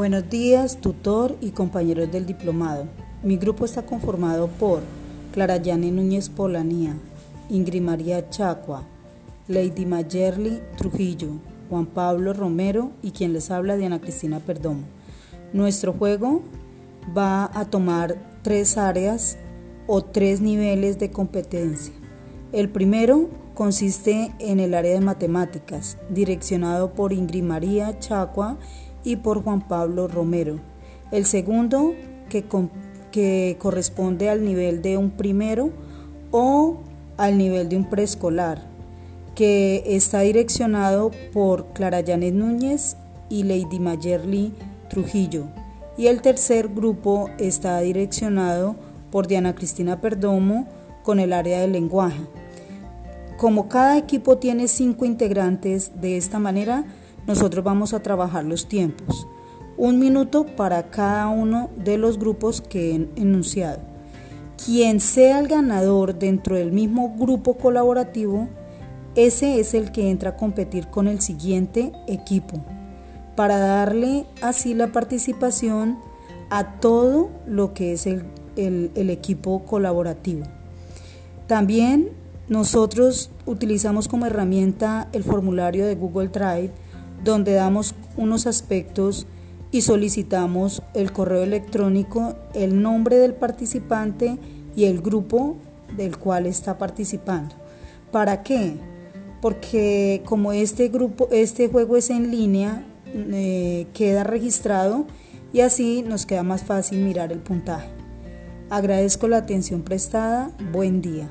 Buenos días, tutor y compañeros del diplomado. Mi grupo está conformado por Clara Yane Núñez Polanía, Ingrid María Chacua, Lady Mayerly Trujillo, Juan Pablo Romero y quien les habla Diana Cristina Perdomo. Nuestro juego va a tomar tres áreas o tres niveles de competencia. El primero consiste en el área de matemáticas, direccionado por Ingrid María Chacua y por Juan Pablo Romero. El segundo, que, que corresponde al nivel de un primero o al nivel de un preescolar, que está direccionado por Clara Janet Núñez y Lady Mayerly Trujillo. Y el tercer grupo está direccionado por Diana Cristina Perdomo con el área del lenguaje. Como cada equipo tiene cinco integrantes, de esta manera nosotros vamos a trabajar los tiempos. Un minuto para cada uno de los grupos que he enunciado. Quien sea el ganador dentro del mismo grupo colaborativo, ese es el que entra a competir con el siguiente equipo, para darle así la participación a todo lo que es el, el equipo colaborativo. También nosotros utilizamos como herramienta el formulario de Google Drive donde damos unos aspectos y solicitamos el correo electrónico, el nombre del participante y el grupo del cual está participando. ¿Para qué? Porque como este grupo, este juego es en línea, eh, queda registrado y así nos queda más fácil mirar el puntaje. Agradezco la atención prestada. Buen día.